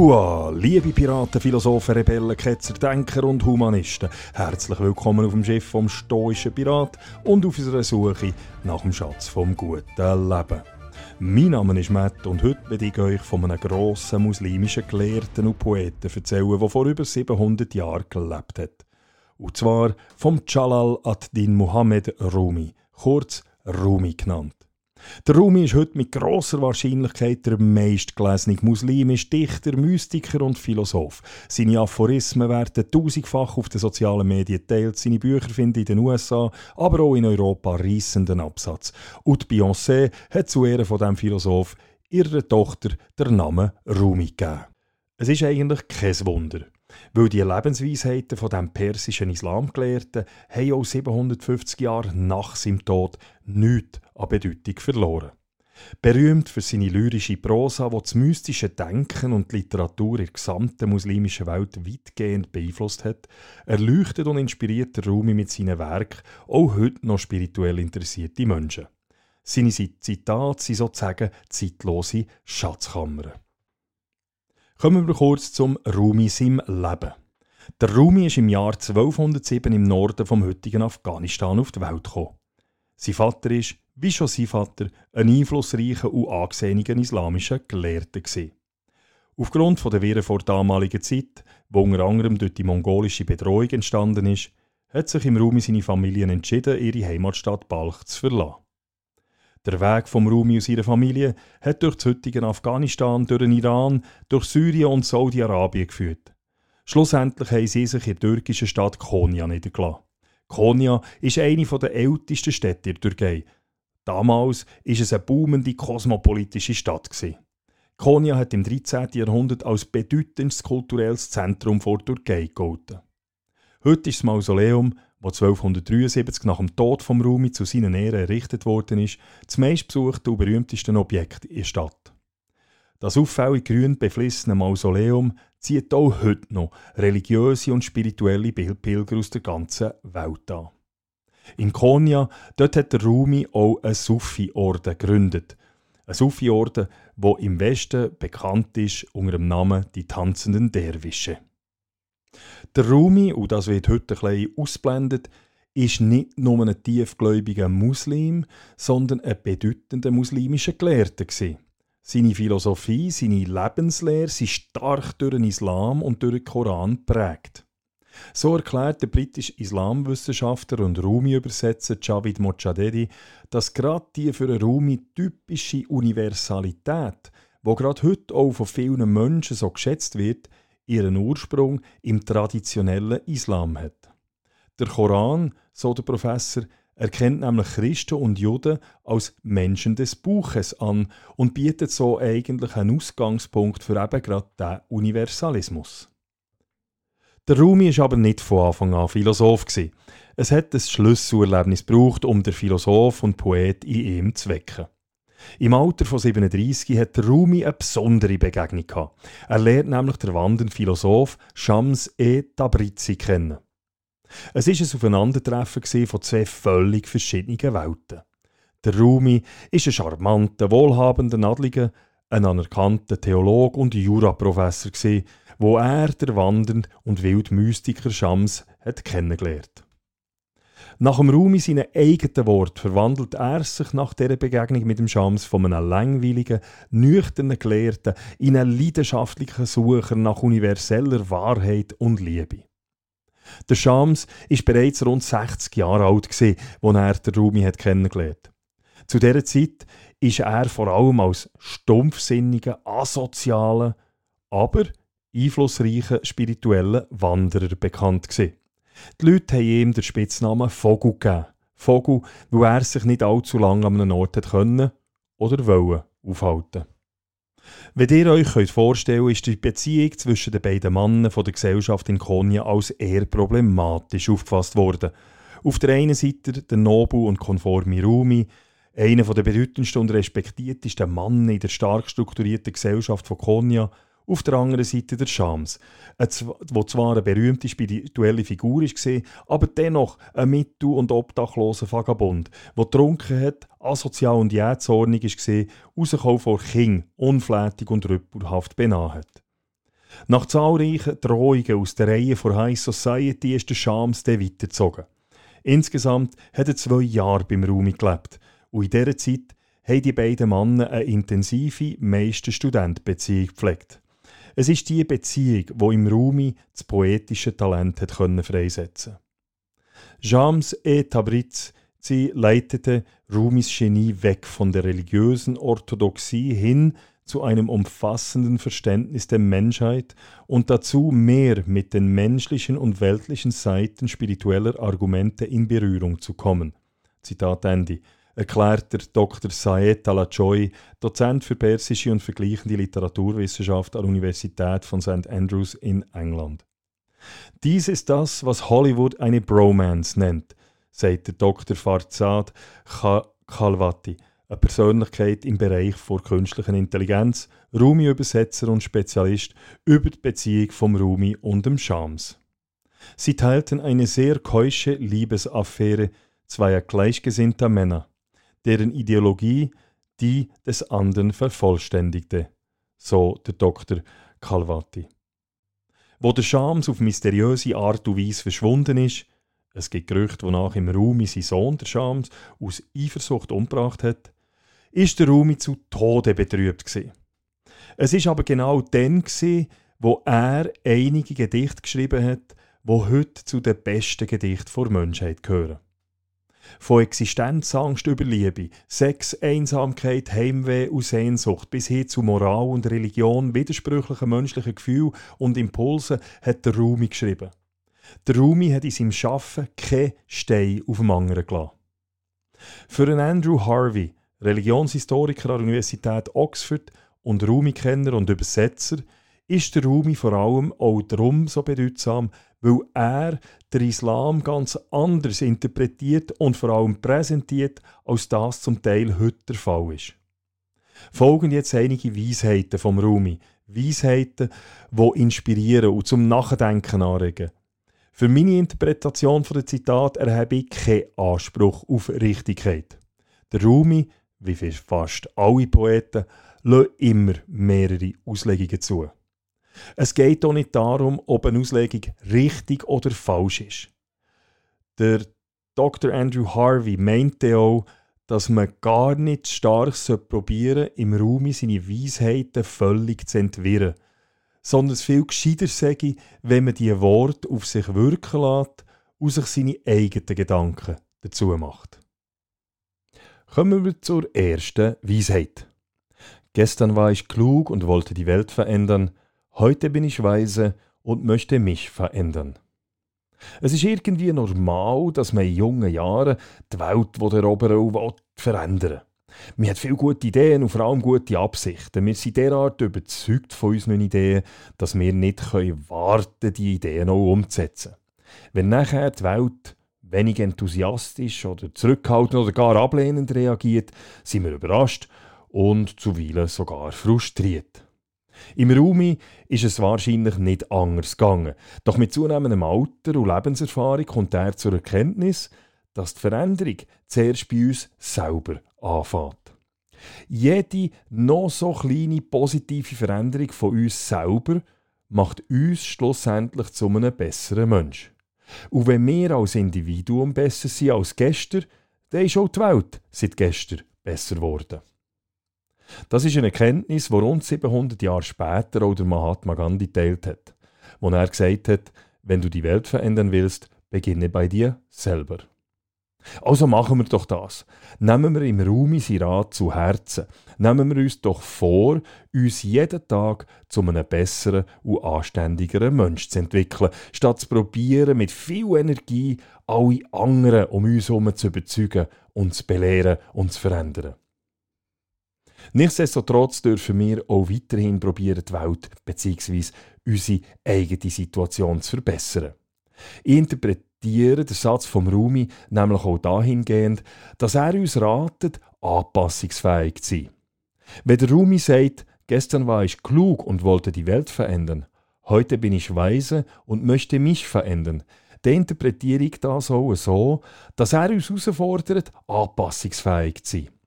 Hua, liebe Piraten, Philosophen, Rebellen, Ketzer, Denker und Humanisten. Herzlich willkommen auf dem Schiff vom stoischen Pirat und auf unserer Suche nach dem Schatz vom guten Leben. Mein Name ist Matt und heute werde ich euch von einem grossen muslimischen Gelehrten und Poeten erzählen, der vor über 700 Jahren gelebt hat. Und zwar vom Jalal ad-Din Muhammad Rumi, kurz Rumi genannt. Der Rumi ist heute mit großer Wahrscheinlichkeit der meistgelesene muslimische Dichter, Mystiker und Philosoph. Seine Aphorismen werden tausendfach auf den sozialen Medien geteilt, seine Bücher finden in den USA, aber auch in Europa reissenden Absatz. Und Beyoncé hat zu Ehren von diesem Philosoph ihrer Tochter den Namen Rumi gegeben. Es ist eigentlich kein Wunder. Weil die Lebensweisheiten von dem persischen Islamgelehrten haben auch 750 Jahre nach seinem Tod nichts an Bedeutung verloren. Berühmt für seine lyrische Prosa, die das mystische Denken und die Literatur in der gesamten muslimischen Welt weitgehend beeinflusst hat, erleuchtet und inspiriert der Rumi mit seinen Werken auch heute noch spirituell interessierte Menschen. Seine Zitate sind sozusagen zeitlose Schatzkammern. Kommen wir kurz zum Rumi seinem Leben. Der Rumi ist im Jahr 1207 im Norden vom heutigen Afghanistan auf die Welt gekommen. Sein Vater ist, wie schon sein Vater, ein einflussreicher und angesehener islamischer Gelehrter gewesen. Aufgrund der Wirren vor damaliger Zeit, wo unter anderem durch die mongolische Bedrohung entstanden ist, hat sich im Rumi seine Familie entschieden, ihre Heimatstadt Balch zu verlassen. Der Weg vom Rumi und seiner Familie hat durch das heutige Afghanistan, durch den Iran, durch Syrien und Saudi-Arabien geführt. Schlussendlich haben sie sich in der türkischen Stadt Konya niedergelassen. Konya ist eine der ältesten Städte der Türkei. Damals war es eine boomende kosmopolitische Stadt. Konya hat im 13. Jahrhundert als bedeutendes kulturelles Zentrum vor Türkei gegolten. Heute ist das Mausoleum wo 1273 nach dem Tod von Rumi zu seinen Ehren errichtet worden ist, das meistbesuchte und berühmteste Objekt in der Stadt. Das auffällig grün beflissene Mausoleum zieht auch heute noch religiöse und spirituelle Pilger aus der ganzen Welt an. In Konya, dort hat der Rumi auch einen Sufi-Orden gegründet. Ein Sufi-Orden, der im Westen bekannt ist unter dem Namen die tanzenden Derwische. Der Rumi, und das wird heute ein bisschen ausblendet, ist nicht nur ein tiefgläubiger Muslim, sondern ein bedeutender muslimischer Gelehrter. Seine Philosophie, seine Lebenslehre sind stark durch den Islam und durch den Koran geprägt. So erklärt der britische Islamwissenschaftler und Rumi-Übersetzer Javid Mojadedi, dass gerade die für einen Rumi typische Universalität, wo gerade heute auch von vielen Menschen so geschätzt wird, ihren Ursprung im traditionellen Islam hat. Der Koran, so der Professor, erkennt nämlich Christen und Juden als Menschen des Buches an und bietet so eigentlich einen Ausgangspunkt für eben gerade den Universalismus. Der Rumi ist aber nicht von Anfang an Philosoph Es hat ein Schlüsselerlebnis gebraucht, um der Philosoph und Poet in ihm zu wecken. Im Alter von 37 hat Rumi eine besondere Begegnung gehabt. Er lernt nämlich den wandernden Philosoph Shams e Tabrizi kennen. Es ist ein Aufeinandertreffen von zwei völlig verschiedenen Welten. Der Rumi ist ein charmanter, wohlhabender Adliger, ein anerkannter Theolog und Juraprofessor wo er der wandernd und wild Mystiker Shams hat kennengelernt. Nach dem Raum in seinen eigenen Wort verwandelt er sich nach dieser Begegnung mit dem Schams von einem langweiligen, nüchternen Gelehrten in einen leidenschaftlichen Sucher nach universeller Wahrheit und Liebe. Der Schams ist bereits rund 60 Jahre alt als er den Rumi hat kennengelernt. Zu dieser Zeit ist er vor allem als stumpfsinniger, asozialer, aber einflussreicher spiritueller Wanderer bekannt gewesen. Die Leute haben ihm den Spitznamen Vogel gegeben. Vogel, weil er sich nicht allzu lange an einem Ort können oder wollen aufhalten. Wenn ihr euch könnt vorstellen könnt, ist die Beziehung zwischen den beiden Männern der Gesellschaft in Konya als eher problematisch aufgefasst worden. Auf der einen Seite der Nobu und konforme Rumi, einer der bedeutendsten und respektiertesten Männer in der stark strukturierten Gesellschaft von Konya, auf der anderen Seite der Shams, wo zwar eine berühmte spirituelle Figur war, aber dennoch ein mittel- und obdachloser Vagabund, der getrunken hat, asozial und jähzornig war, rausgekommen vor King, unflätig und rüppelhaft benaht. Nach zahlreichen Drohungen aus der Reihe von High Society ist der Shams dann weitergezogen. Insgesamt hat er zwei Jahre beim Rumi gelebt und in dieser Zeit haben die beiden Männer eine intensive Meister-Student-Beziehung gepflegt. Es ist diese Beziehung, wo im Rumi das poetische Talent hat können freisetzen. Jams et Tabriz leitete Rumis Genie weg von der religiösen Orthodoxie hin zu einem umfassenden Verständnis der Menschheit und dazu mehr mit den menschlichen und weltlichen Seiten spiritueller Argumente in Berührung zu kommen. Zitat Ende erklärt der Dr. Saed Alachoy, Dozent für persische und vergleichende Literaturwissenschaft an der Universität von St. Andrews in England. Dies ist das, was Hollywood eine Bromance nennt, sagt der Dr. Farzad Khalwati, eine Persönlichkeit im Bereich vor künstlicher Intelligenz, Rumi-Übersetzer und Spezialist über die Beziehung vom Rumi und dem Shams. Sie teilten eine sehr keusche Liebesaffäre zweier gleichgesinnter Männer, deren Ideologie die des anderen vervollständigte, so der Dr. Calvati. Wo der Shams auf mysteriöse Art und Weise verschwunden ist, es gibt Gerüchte, wonach im Rumi sein Sohn, der Shams, aus Eifersucht umgebracht hat, ist der Rumi zu Tode betrübt gewesen. Es ist aber genau dann gewesen, wo er einige Gedichte geschrieben hat, wo heute zu den besten Gedichten der Menschheit gehören. Von Existenzangst über Liebe, Sex, Einsamkeit, Heimweh und Sehnsucht bis hin zu Moral und Religion, widersprüchlichen menschlichen Gefühlen und Impulsen hat der Rumi geschrieben. Der Rumi hat in seinem Schaffen keinen Stein auf dem anderen gelassen. Für einen Andrew Harvey, Religionshistoriker an der Universität Oxford und Rumi-Kenner und Übersetzer, ist der Rumi vor allem auch darum so bedeutsam, weil er den Islam ganz anders interpretiert und vor allem präsentiert, als das zum Teil heute der Fall ist. Folgen jetzt einige Weisheiten vom Rumi, Weisheiten, die inspirieren und zum Nachdenken anregen. Für meine Interpretation der Zitat erhebe ich keinen Anspruch auf Richtigkeit. Der Rumi, wie fast alle Poeten, lässt immer mehrere Auslegungen zu. Es geht auch nicht darum, ob eine Auslegung richtig oder falsch ist. Der Dr. Andrew Harvey meinte auch, dass man gar nicht stark probieren sollte, im Raum seine Weisheiten völlig zu entwirren, sondern es viel gescheiter sei, wenn man diese Worte auf sich wirken lässt und sich seine eigenen Gedanken dazu macht. Kommen wir zur ersten Weisheit. Gestern war ich klug und wollte die Welt verändern, Heute bin ich weise und möchte mich verändern. Es ist irgendwie normal, dass man in jungen Jahren die Welt erobern und verändern will. Man hat viele gute Ideen und vor allem gute Absichten. Wir sind derart überzeugt von unseren Ideen, dass wir nicht warten können, die Ideen auch umzusetzen. Wenn nachher die Welt wenig enthusiastisch oder zurückhaltend oder gar ablehnend reagiert, sind wir überrascht und zuweilen sogar frustriert. Im Rumi ist es wahrscheinlich nicht anders gegangen. Doch mit zunehmendem Alter und Lebenserfahrung kommt er zur Erkenntnis, dass die Veränderung zuerst bei uns selber anfängt. Jede noch so kleine positive Veränderung von uns selber macht uns schlussendlich zu einem besseren Mensch. Und wenn wir als Individuum besser sind als gestern, dann ist auch die Welt seit gestern besser geworden. Das ist eine Erkenntnis, die rund 700 Jahre später auch der Mahatma Gandhi teilt hat, wo er gesagt hat, wenn du die Welt verändern willst, beginne bei dir selber. Also machen wir doch das. Nehmen wir im Raum sein Rat zu Herzen. Nehmen wir uns doch vor, uns jeden Tag zu einem besseren und anständigeren Mensch zu entwickeln, statt zu probieren, mit viel Energie alle anderen um uns herum zu überzeugen und zu belehren und zu verändern. Nichtsdestotrotz dürfen wir auch weiterhin probieren, die Welt bzw. unsere eigene Situation zu verbessern. Ich interpretiere den Satz vom Rumi nämlich auch dahingehend, dass er uns ratet, anpassungsfähig zu sein. Wenn der Rumi sagt, gestern war ich klug und wollte die Welt verändern, heute bin ich weise und möchte mich verändern, dann interpretiere ich das auch so, dass er uns herausfordert, anpassungsfähig zu sein.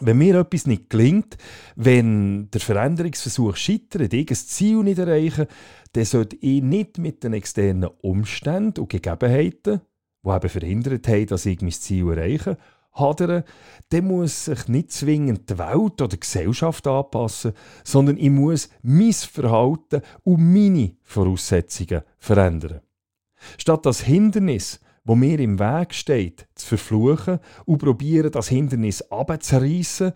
Wenn mir etwas nicht gelingt, wenn der Veränderungsversuch scheitert, ich ein Ziel nicht erreichen, dann sollte ich nicht mit den externen Umständen und Gegebenheiten, die eben verhindert haben, dass ich mein Ziel erreiche, hadern, dann muss sich nicht zwingend die Welt oder die Gesellschaft anpassen, sondern ich muss mein Verhalten und meine Voraussetzungen verändern. Statt das Hindernis, wo mir im Weg steht, zu verfluchen und probieren, das Hindernis abzureißen,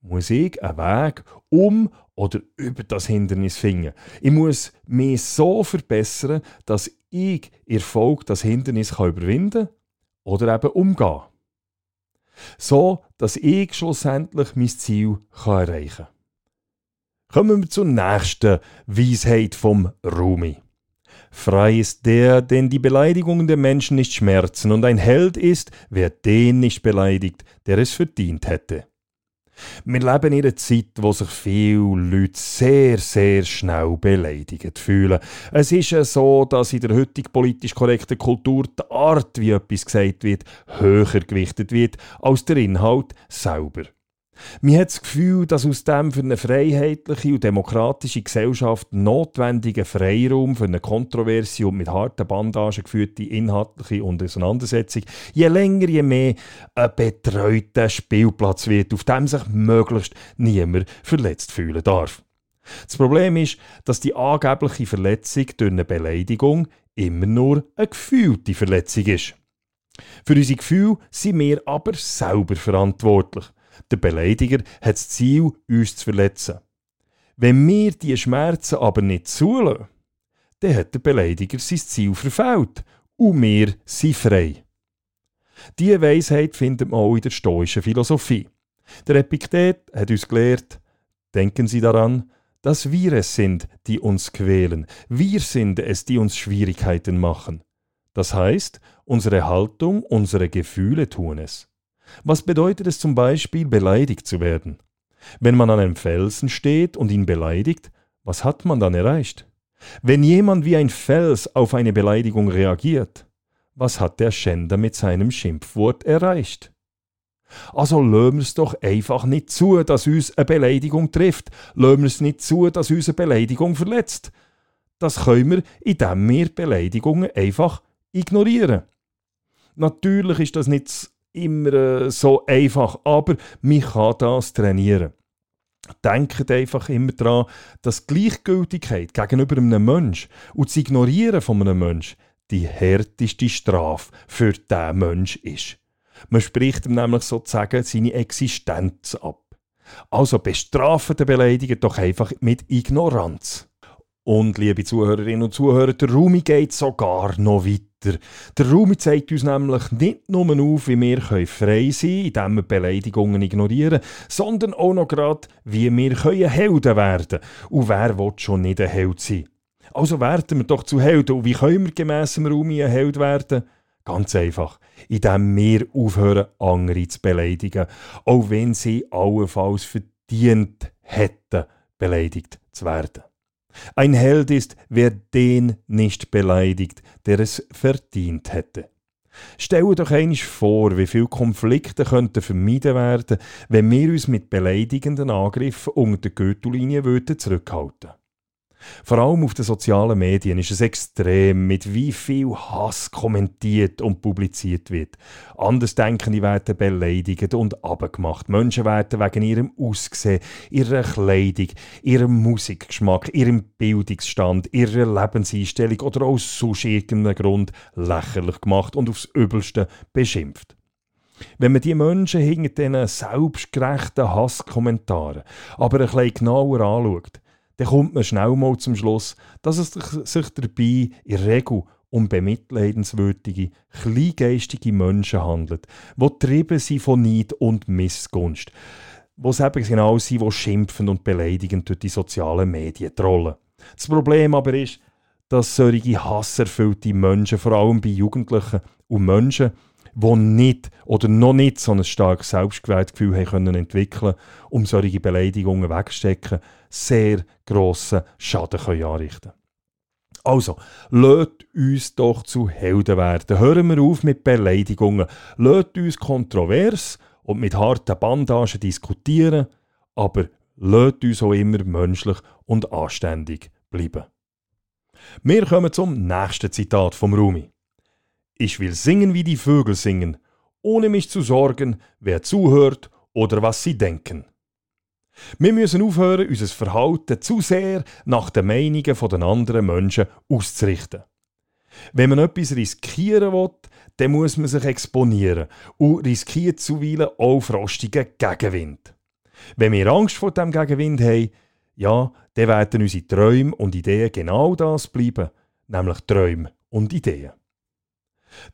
muss ich einen Weg um oder über das Hindernis finden. Ich muss mich so verbessern, dass ich Erfolg das Hindernis überwinden kann oder eben umgehen so dass ich schlussendlich mein Ziel kann erreichen kann. Kommen wir zur nächsten Weisheit vom Rumi. Frei ist der, den die Beleidigungen der Menschen nicht schmerzen, und ein Held ist, wer den nicht beleidigt, der es verdient hätte. Wir leben in einer Zeit, wo sich viele Leute sehr, sehr schnell beleidigt fühlen. Es ist ja so, dass in der heutigen politisch korrekten Kultur die Art, wie etwas gesagt wird, höher gewichtet wird als der Inhalt selber. Man hat das Gefühl, dass aus dem für eine freiheitliche und demokratische Gesellschaft notwendige Freiraum für eine kontroverse und mit harten Bandagen geführte inhaltliche Auseinandersetzung je länger, je mehr ein betreuter Spielplatz wird, auf dem sich möglichst niemand verletzt fühlen darf. Das Problem ist, dass die angebliche Verletzung durch eine Beleidigung immer nur eine gefühlte Verletzung ist. Für unsere Gefühle sind wir aber selber verantwortlich. Der Beleidiger hat das Ziel, uns zu verletzen. Wenn wir diese Schmerzen aber nicht zulassen, dann hat der Beleidiger sein Ziel verfehlt und wir sind frei. Diese Weisheit findet man auch in der stoischen Philosophie. Der Epiktet hat uns gelehrt, denken Sie daran, dass wir es sind, die uns quälen. Wir sind es, die uns Schwierigkeiten machen. Das heißt, unsere Haltung, unsere Gefühle tun es. Was bedeutet es zum Beispiel, beleidigt zu werden? Wenn man an einem Felsen steht und ihn beleidigt, was hat man dann erreicht? Wenn jemand wie ein Fels auf eine Beleidigung reagiert, was hat der Schänder mit seinem Schimpfwort erreicht? Also wir es doch einfach nicht zu, dass uns eine Beleidigung trifft. Wir es nicht zu, dass uns eine Beleidigung verletzt. Das können wir, indem wir Beleidigungen einfach ignorieren. Natürlich ist das nicht immer äh, so einfach, aber man kann das trainieren. Denkt einfach immer daran, dass Gleichgültigkeit gegenüber einem Menschen und das Ignorieren von einem Menschen die härteste Strafe für diesen Menschen ist. Man spricht ihm nämlich sozusagen seine Existenz ab. Also bestrafen den Beleidiger doch einfach mit Ignoranz. Und liebe Zuhörerinnen und Zuhörer, der Rumi geht sogar noch weiter. Der Rumi zeigt uns nämlich nicht nur auf, wie wir frei sein können, indem wir Beleidigungen ignorieren, sondern auch noch gerade, wie wir Helden werden können. Und wer will schon nicht ein Held sein? Also werden wir doch zu Helden. Und wie können wir gemäss dem Rumi Held werden? Ganz einfach, indem wir aufhören, andere zu beleidigen, auch wenn sie allenfalls verdient hätten, beleidigt zu werden. Ein Held ist, wer den nicht beleidigt, der es verdient hätte. Stell doch einmal vor, wie viele Konflikte könnten vermieden werden, wenn wir uns mit beleidigenden Angriffen unter der Gürtellinie zurückhalten würden. Vor allem auf den sozialen Medien ist es extrem, mit wie viel Hass kommentiert und publiziert wird. Andersdenkende werden beleidigt und abgemacht. Menschen werden wegen ihrem Aussehen, ihrer Kleidung, ihrem Musikgeschmack, ihrem Bildungsstand, ihrer Lebenseinstellung oder aus sonst irgendeinem Grund lächerlich gemacht und aufs Übelste beschimpft. Wenn man die Menschen hinter diesen selbstgerechten Hasskommentaren aber ein bisschen genauer anschaut, dann kommt man schnell mal zum Schluss, dass es sich dabei in der Regel um bemitleidenswürdige, kleingeistige Menschen handelt, die getrieben sind von Neid und Missgunst, wo es eben genau sind, die schimpfen und beleidigend durch die sozialen Medien trollen. Das Problem aber ist, dass solche hasserfüllte Menschen, vor allem bei Jugendlichen und Menschen, die nicht oder noch nicht so ein starkes Selbstgefühl haben können entwickeln um solche Beleidigungen wegzustecken, sehr grossen Schaden können anrichten Also, lasst uns doch zu Helden werden. Hören wir auf mit Beleidigungen. Lasst uns kontrovers und mit harten Bandagen diskutieren, aber lasst uns auch immer menschlich und anständig bleiben. Wir kommen zum nächsten Zitat vom Rumi. Ich will singen, wie die Vögel singen, ohne mich zu sorgen, wer zuhört oder was sie denken. Wir müssen aufhören, unser Verhalten zu sehr nach den Meinungen der anderen Menschen auszurichten. Wenn man etwas riskieren will, dann muss man sich exponieren und riskiert zuweilen auch frostigen Gegenwind. Wenn wir Angst vor dem Gegenwind haben, ja, dann werden unsere Träume und Ideen genau das bleiben, nämlich Träume und Ideen.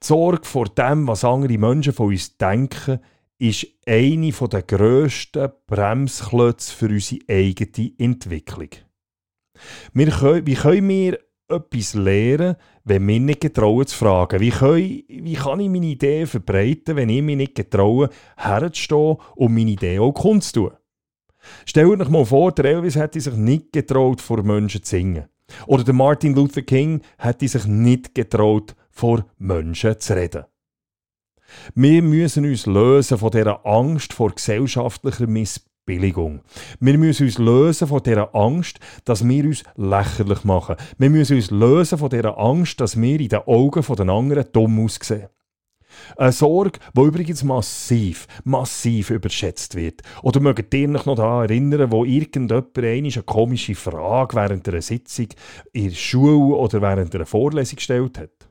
Die Sorge vor dem, was andere Menschen von uns denken, ist eine der grössten Bremsklötze für unsere eigene Entwicklung. Wir können, wie können wir etwas lernen, wenn wir nicht getrauen zu fragen? Wie, können, wie kann ich meine Ideen verbreiten, wenn ich mich nicht getraue, herzustehen und meine Ideen auch kundzutun? Stellt euch mal vor, der Elvis hätte sich nicht getraut, vor Menschen zu singen. Oder der Martin Luther King hätte sich nicht getraut, vor Menschen zu reden. Wir müssen uns lösen von dieser Angst vor gesellschaftlicher Missbilligung. Wir müssen uns lösen von dieser Angst, dass wir uns lächerlich machen. Wir müssen uns lösen von dieser Angst, dass wir in den Augen der anderen dumm aussehen. Eine Sorge, die übrigens massiv, massiv überschätzt wird. Oder mögt ihr euch noch daran erinnern, wo irgendjemand eine komische Frage während einer Sitzung in der Schule oder während einer Vorlesung gestellt hat?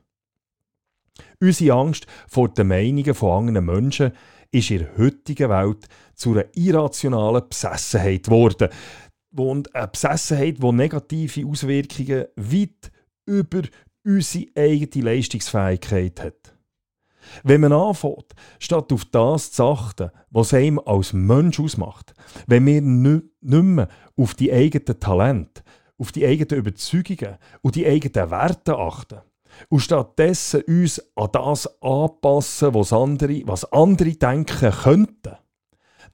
Unsere Angst vor den Meinungen von anderen Menschen ist in der heutigen Welt zu einer irrationalen Besessenheit geworden. Und eine Besessenheit, die negative Auswirkungen weit über unsere eigene Leistungsfähigkeit hat. Wenn man anfängt, statt auf das zu achten, was einem als Mensch ausmacht, wenn wir nicht mehr auf die eigenen Talente, auf die eigenen Überzeugungen und die eigenen Werte achten, und stattdessen uns an das anpassen, was andere, was andere denken könnten,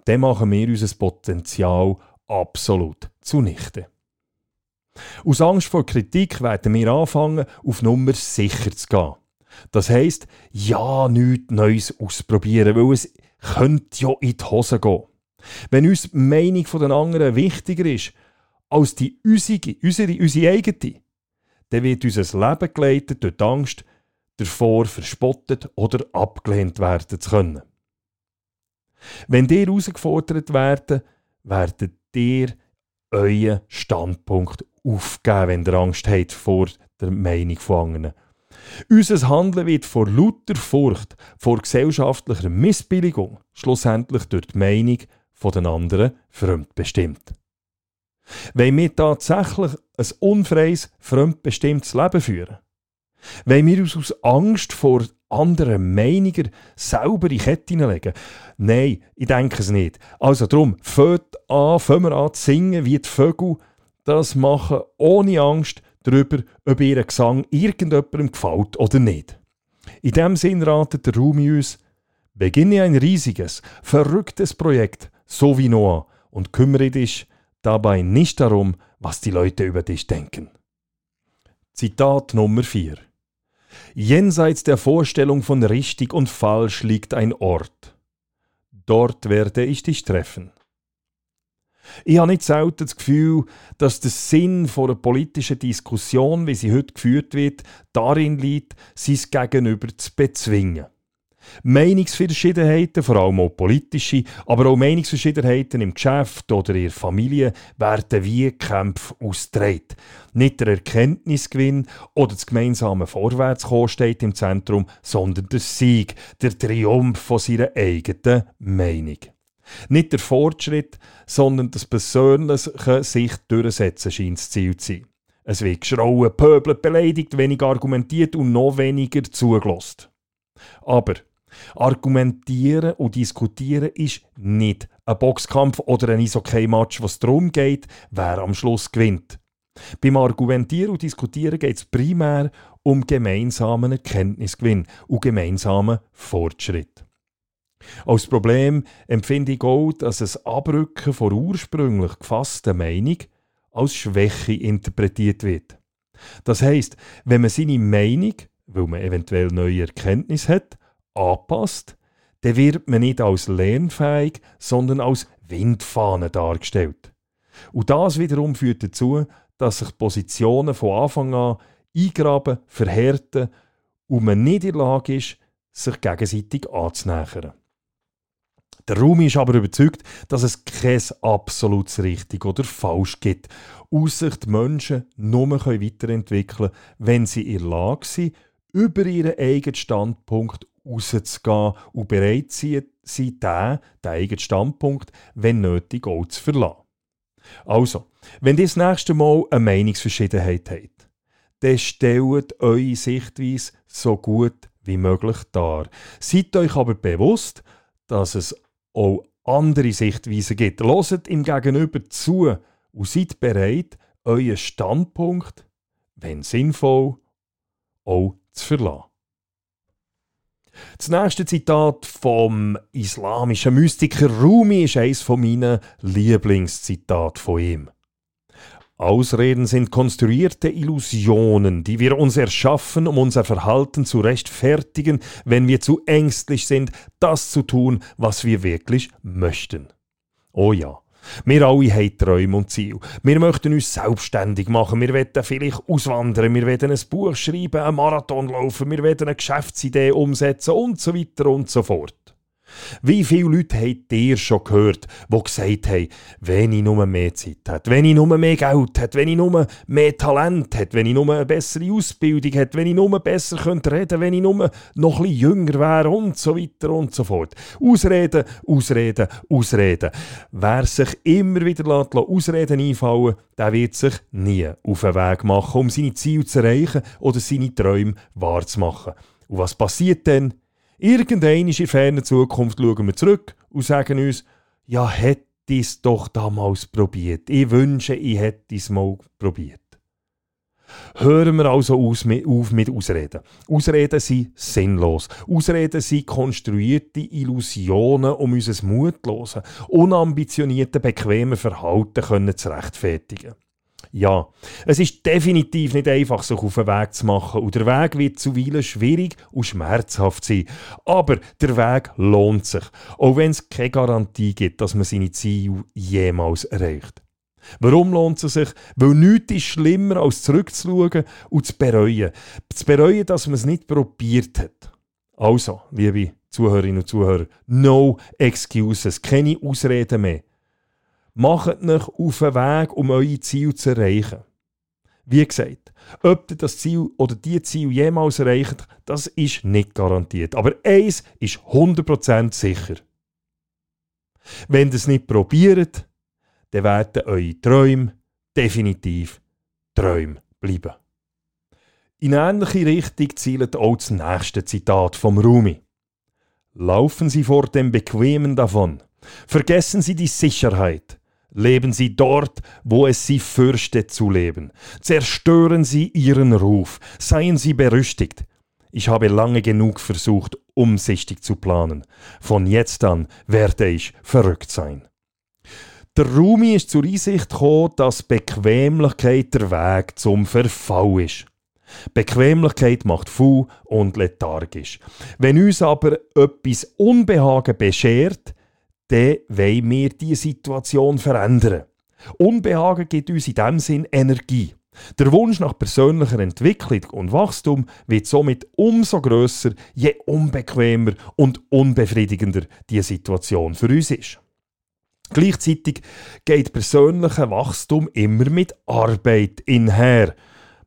dann machen wir unser Potenzial absolut zunichte. Aus Angst vor Kritik werden wir anfangen, auf Nummer sicher zu gehen. Das heisst, ja, nichts Neues ausprobieren, weil es könnte ja in die Hose gehen. Wenn uns die Meinung der anderen wichtiger ist als die unsere, unsere, unsere eigene, dann wird unser Leben geleitet durch die Angst, davor verspottet oder abgelehnt werden zu können. Wenn ihr herausgefordert werden, werdet ihr euren Standpunkt aufgeben, wenn ihr Angst habt vor der Meinung von anderen. Unser Handeln wird vor lauter Furcht, vor gesellschaftlicher Missbilligung, schlussendlich durch die Meinung von anderen fremdbestimmt. Wenn wir tatsächlich ein unfreies, fremdbestimmtes Leben führen? Wenn wir uns aus Angst vor anderen Meinungen selber in Ketten legen? Nein, ich denke es nicht. Also darum, fängt an, fangen wir an zu singen wie die Vögel, das machen ohne Angst darüber, ob ihr Gesang irgendjemandem gefällt oder nicht. In dem Sinn ratet der Rumi uns, beginne ein riesiges, verrücktes Projekt, so wie Noah, und kümmere dich dabei nicht darum, was die Leute über dich denken. Zitat Nummer 4 Jenseits der Vorstellung von richtig und falsch liegt ein Ort. Dort werde ich dich treffen. Ich habe nicht selten das Gefühl, dass der Sinn von einer politischen Diskussion, wie sie heute geführt wird, darin liegt, sein Gegenüber zu bezwingen. Meinungsverschiedenheiten, vor allem auch politische, aber auch Meinungsverschiedenheiten im Geschäft oder in der Familie werden wie Kämpfe ausgetragen. Nicht der Erkenntnisgewinn oder das gemeinsame Vorwärtskommen steht im Zentrum, sondern der Sieg, der Triumph von seiner eigenen Meinung. Nicht der Fortschritt, sondern das persönliche sich durchsetzen scheint das Ziel zu sein. Es wird geschrauen, pöbelt, beleidigt, wenig argumentiert und noch weniger zugelost. Aber Argumentieren und diskutieren ist nicht ein Boxkampf oder ein Eishockey-Match, was darum geht, wer am Schluss gewinnt. Beim Argumentieren und Diskutieren geht es primär um gemeinsamen Erkenntnisgewinn und gemeinsamen Fortschritt. Als Problem empfinde ich auch, dass das Abrücken von ursprünglich gefasster Meinung als Schwäche interpretiert wird. Das heißt, wenn man seine Meinung, weil man eventuell neue Erkenntnisse hat, anpasst, dann wird man nicht als lernfähig, sondern als Windfahne dargestellt. Und das wiederum führt dazu, dass sich Positionen von Anfang an eingraben, verhärten und man nicht in der Lage ist, sich gegenseitig anzunähern. Der Rumi ist aber überzeugt, dass es kein absolutes richtig oder falsch gibt, aus sich die Menschen nur weiterentwickeln können, wenn sie in der Lage sind, über ihren eigenen Standpunkt rauszugehen und bereit sind, den, den eigenen Standpunkt, wenn nötig, auch zu verlassen. Also, wenn ihr das nächste Mal eine Meinungsverschiedenheit habt, dann stellt eure Sichtweise so gut wie möglich dar. Seid euch aber bewusst, dass es auch andere Sichtweisen gibt. Loset im Gegenüber zu und seid bereit, euren Standpunkt, wenn sinnvoll, auch zu verlassen. Das nächste Zitat vom islamischen Mystiker Rumi ist eines meiner Lieblingszitate von ihm. Ausreden sind konstruierte Illusionen, die wir uns erschaffen, um unser Verhalten zu rechtfertigen, wenn wir zu ängstlich sind, das zu tun, was wir wirklich möchten. Oh ja, wir alle haben Träume und Ziele. Wir möchten uns selbstständig machen. Wir wollen vielleicht auswandern. Wir wollen ein Buch schreiben, einen Marathon laufen. Wir wollen eine Geschäftsidee umsetzen und so weiter und so fort. Wie viele Leute habt ihr schon gehört, die gesagt haben, wenn ich nur mehr Zeit hätte, wenn ich nur mehr Geld hätte, wenn ich nur mehr Talent hätte, wenn ich nur eine bessere Ausbildung hätte, wenn ich nur besser könnte reden, wenn ich nur noch ein jünger wäre und so weiter und so fort. Ausreden, Ausreden, Ausreden. Wer sich immer wieder lässt, Ausreden einfallen, der wird sich nie auf den Weg machen, um seine Ziele zu erreichen oder seine Träume wahrzumachen. Und was passiert denn? Irgendwann in ferner Zukunft schauen wir zurück und sagen uns, ja, hätte ich es doch damals probiert. Ich wünsche, ich hätte es mal probiert. Hören wir also auf mit Ausreden. Ausreden sind sinnlos. Ausreden sind konstruierte Illusionen, um unser mutlose, unambitionierte, bequeme Verhalten zu rechtfertigen. Ja, es ist definitiv nicht einfach, sich auf den Weg zu machen und der Weg wird zuweilen schwierig und schmerzhaft sein. Aber der Weg lohnt sich, auch wenn es keine Garantie gibt, dass man seine Ziele jemals erreicht. Warum lohnt es sich? Weil nichts ist schlimmer, als zurückzuschauen und zu bereuen. Zu bereuen, dass man es nicht probiert hat. Also, liebe Zuhörerinnen und Zuhörer, no excuses, keine Ausreden mehr. Macht euch auf den Weg, um euer Ziel zu erreichen. Wie gesagt, ob ihr das Ziel oder die Ziel jemals erreicht, das ist nicht garantiert. Aber eins ist 100% sicher. Wenn ihr es nicht probiert, dann werden eure Träume definitiv Träume bleiben. In ähnliche Richtung zielt auch das nächste Zitat vom Rumi. Laufen Sie vor dem Bequemen davon. Vergessen Sie die Sicherheit. Leben Sie dort, wo es Sie fürchtet zu leben. Zerstören Sie Ihren Ruf. Seien Sie berüchtigt. Ich habe lange genug versucht, umsichtig zu planen. Von jetzt an werde ich verrückt sein. Der Rumi ist zur Einsicht gekommen, dass Bequemlichkeit der Weg zum Verfall ist. Bequemlichkeit macht faul und lethargisch. Wenn uns aber etwas Unbehagen beschert, dann wollen wir diese Situation verändern. Unbehagen gibt uns in diesem Sinn Energie. Der Wunsch nach persönlicher Entwicklung und Wachstum wird somit umso grösser, je unbequemer und unbefriedigender die Situation für uns ist. Gleichzeitig geht persönlicher Wachstum immer mit Arbeit einher.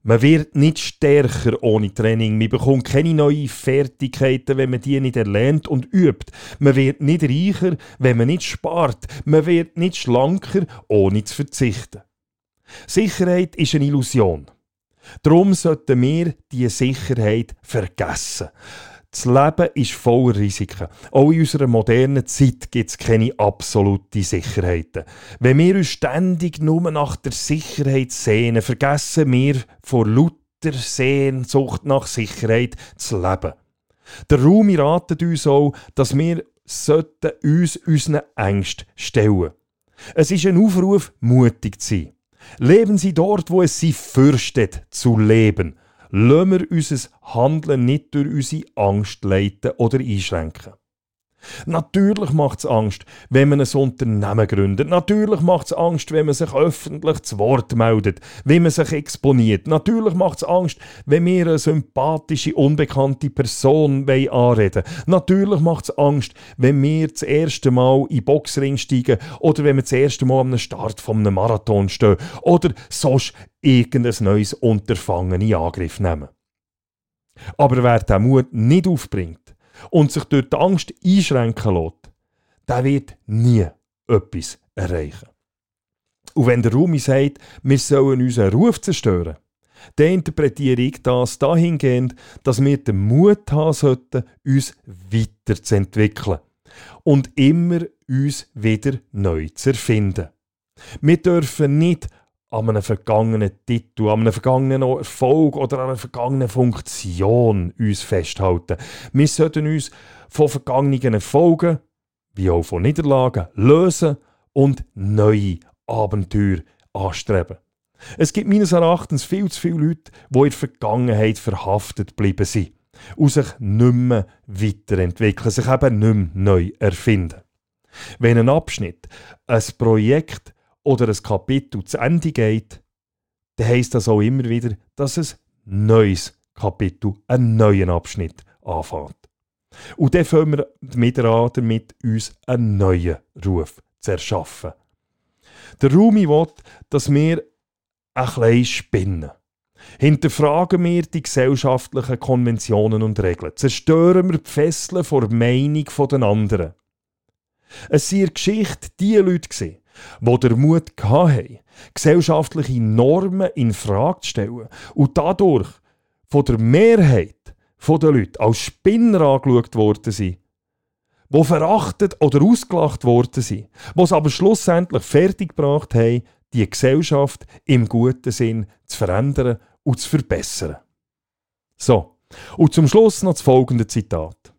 Man wird nicht stärker ohne Training. Man bekommt keine neuen Fertigkeiten, wenn man die nicht erlernt und übt. Man wird nicht reicher, wenn man nicht spart. Man wird nicht schlanker, ohne zu verzichten. Sicherheit ist eine Illusion. Darum sollten wir diese Sicherheit vergessen. Das Leben ist voller Risiken. Auch in unserer modernen Zeit gibt es keine absoluten Sicherheiten. Wenn wir uns ständig nur nach der Sicherheit sehnen, vergessen wir vor lauter Sehnsucht nach Sicherheit zu leben. Der Raum ratet uns auch, dass wir sollten uns unseren Ängsten stellen. Es ist ein Aufruf, mutig zu sein. Leben Sie dort, wo es Sie fürchtet, zu leben lassen wir unser Handeln nicht durch unsere Angst leiten oder einschränken. Natürlich macht es Angst, wenn man ein Unternehmen gründet. Natürlich macht es Angst, wenn man sich öffentlich zu Wort meldet, wenn man sich exponiert. Natürlich macht es Angst, wenn wir eine sympathische, unbekannte Person anreden Natürlich macht es Angst, wenn wir das erste Mal in den Boxring steigen oder wenn wir das erste Mal am Start von einem Marathon stehen oder sonst irgendein neues Unterfangen in Angriff nehmen. Aber wer diesen Mut nicht aufbringt, und sich durch die Angst einschränken lässt, der wird nie etwas erreichen. Und wenn der Rumi sagt, wir sollen unseren Ruf zerstören, dann interpretiere ich das dahingehend, dass wir den Mut haben sollten, uns weiterzuentwickeln und immer uns wieder neu zu erfinden. Wir dürfen nicht an einem vergangenen Titel, an einem vergangenen Erfolg oder an einer vergangenen Funktion uns festhalten. Wir sollten uns von vergangenen Erfolgen, wie auch von Niederlagen, lösen und neue Abenteuer anstreben. Es gibt meines Erachtens viel zu viele Leute, die in der Vergangenheit verhaftet geblieben sind und sich nicht mehr weiterentwickeln, sich eben nicht mehr neu erfinden. Wenn ein Abschnitt, ein Projekt oder ein Kapitel zu Ende geht, dann heisst das auch immer wieder, dass ein neues Kapitel, einen neuen Abschnitt anfängt. Und dann fangen wir mit an, damit uns einen neuen Ruf zu erschaffen. Der Rumi will, dass wir ein bisschen spinnen. Hinterfragen wir die gesellschaftlichen Konventionen und Regeln. Zerstören wir die Fesseln vor der Meinung der anderen. Es der Geschichte die Leute, die der Mut hatten, gesellschaftliche Normen in Frage zu stellen und dadurch von der Mehrheit der Leute als Spinner angeschaut worden sind, die verachtet oder ausgelacht worden sind, die es aber schlussendlich fertiggebracht haben, die Gesellschaft im guten Sinn zu verändern und zu verbessern. So, und zum Schluss noch das folgende Zitat.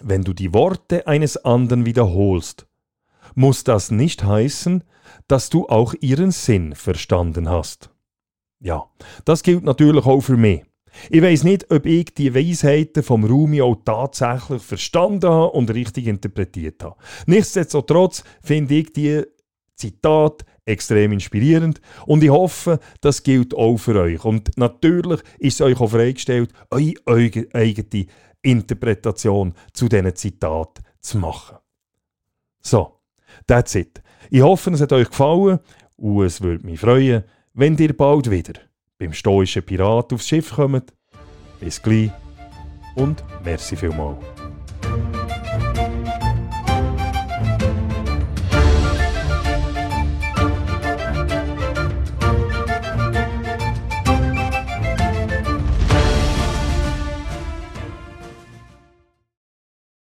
Wenn du die Worte eines anderen wiederholst, muss das nicht heißen, dass du auch ihren Sinn verstanden hast. Ja, das gilt natürlich auch für mich. Ich weiß nicht, ob ich die Weisheiten vom Rumi auch tatsächlich verstanden habe und richtig interpretiert habe. Nichtsdestotrotz finde ich die Zitat extrem inspirierend und ich hoffe, das gilt auch für euch. Und natürlich ist es euch auch freigestellt, eure eigene Interpretation zu diesen Zitat zu machen. So, That's it. Ich hoffe, es hat euch gefallen und es würde mich freuen, wenn ihr bald wieder beim stoischen Pirat aufs Schiff kommt. Bis gleich und merci vielmals.